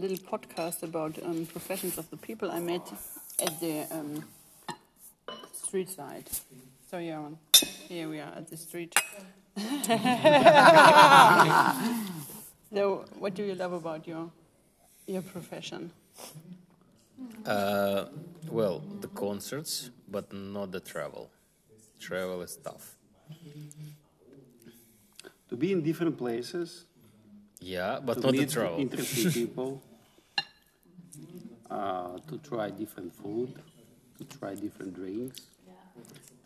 little podcast about um, professions of the people I met at the um, street side. So yeah, here we are at the street. so, what do you love about your your profession? Uh, well, the concerts, but not the travel. Travel is tough. To be in different places, Yeah, but to not the meet travel. interesting people, uh, to try different food, to try different drinks,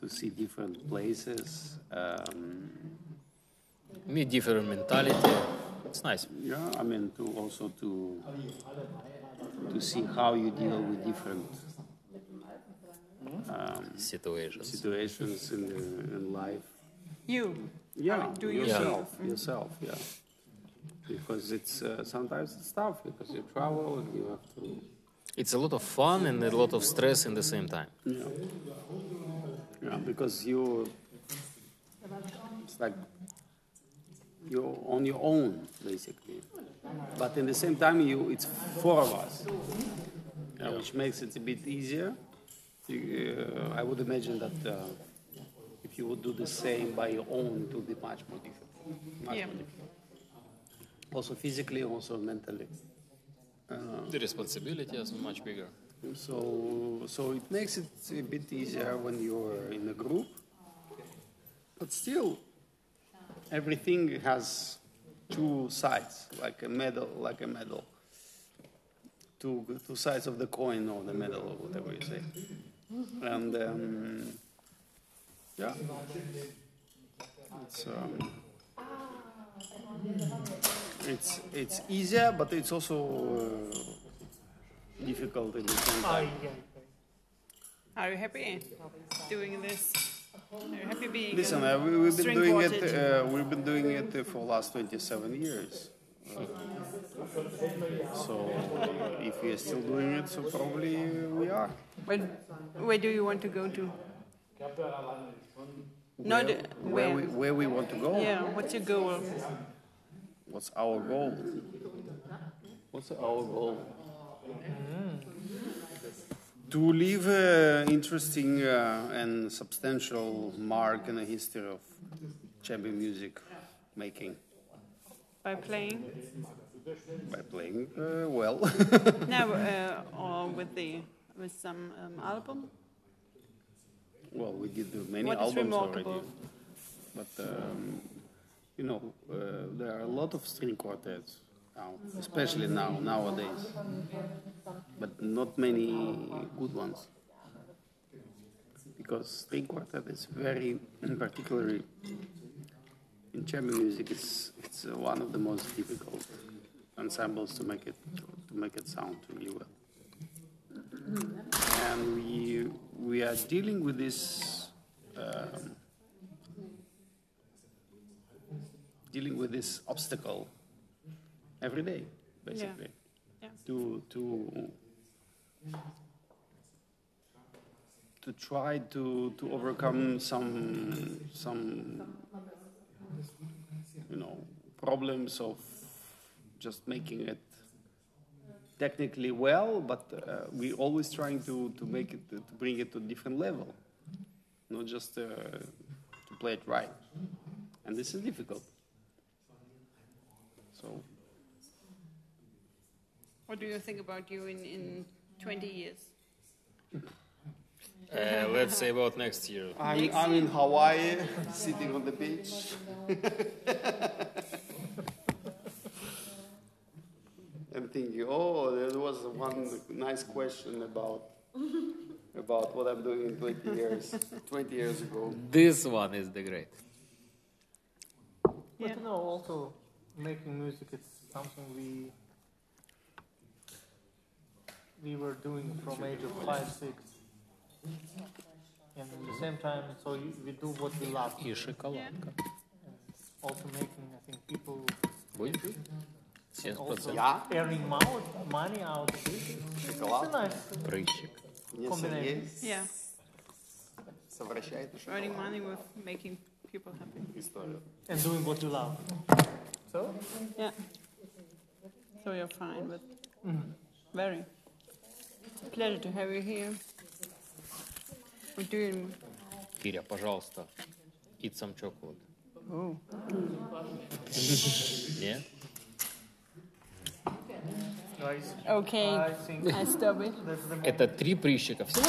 to see different places. Um, Meet different mentality. It's nice. yeah, I mean to also to to see how you deal with different um, Situations. situations in, the, in life. You. Yeah, do yourself, yourself. yourself, yeah. Because it's uh, sometimes it's tough because you travel and you have to It's a lot of fun and a lot of stress in the same time. Yeah. Yeah, because you, it's like you're on your own, basically. But in the same time, you, it's four of us, yeah, which makes it a bit easier. You, uh, I would imagine that uh, if you would do the same by your own, it would be much more difficult. Much Yeah. more difficult. Also physically, also mentally. The responsibility is much bigger. So, so it makes it a bit easier when you're in a group. But still, everything has two sides, like a medal, like a medal. Two, two sides of the coin or the medal or whatever you say. And um, yeah, it's um, it's it's easier, but it's also uh, difficult at the same time. Are you happy doing this? Are you happy being? Listen, uh, we, we've been doing quartet? it. Uh, we've been doing it uh, for the last 27 years. Uh, so if we are still doing it, so probably we are. Where, where do you want to go to? Not where, where where. we where we want to go. Yeah. What's your goal? What's our goal? What's our goal? To leave an interesting uh, and substantial mark in the history of chamber music making By playing? by playing uh, well. now, uh, or with the with some um, album. well, we did uh, many What is albums remarkable? already, but um, you know uh, there are a lot of string quartets now, especially now nowadays, but not many good ones because string quartet is very in particularly in chamber music. It's it's one of the most difficult ensembles to make it to make it sound really well and we we are dealing with this um, dealing with this obstacle every day, basically, Yeah. to to to try to to overcome some some you know problems of just making it technically well, but uh, we always trying to, to make it to bring it to a different level, not just uh, to play it right, and this is difficult. So What do you think about you in, in 20 years? Uh, let's say about next year. I'm, I'm in Hawaii, sitting on the beach. I'm thinking, oh, there was one nice question about about what I'm doing in 20 years, 20 years ago. This one is the great. But Yeah. you know, also making music it's something we we were doing from age of five, six, and at the same time, so you, we do what we love. И шоколадка. Also making, I think, people Будешь? also 70%. earning mo- money out of it. It's a nice Прыщик. combination. Yeah, совращает нашу earning money with making people happy. историю. and doing what you love. So Yeah. So you're fine with Very. Pleasure to have you here. We're doing. Киря, пожалуйста, eat some chocolate. Oh. Guys, Okay. I stop it. Это три прыщика. Всего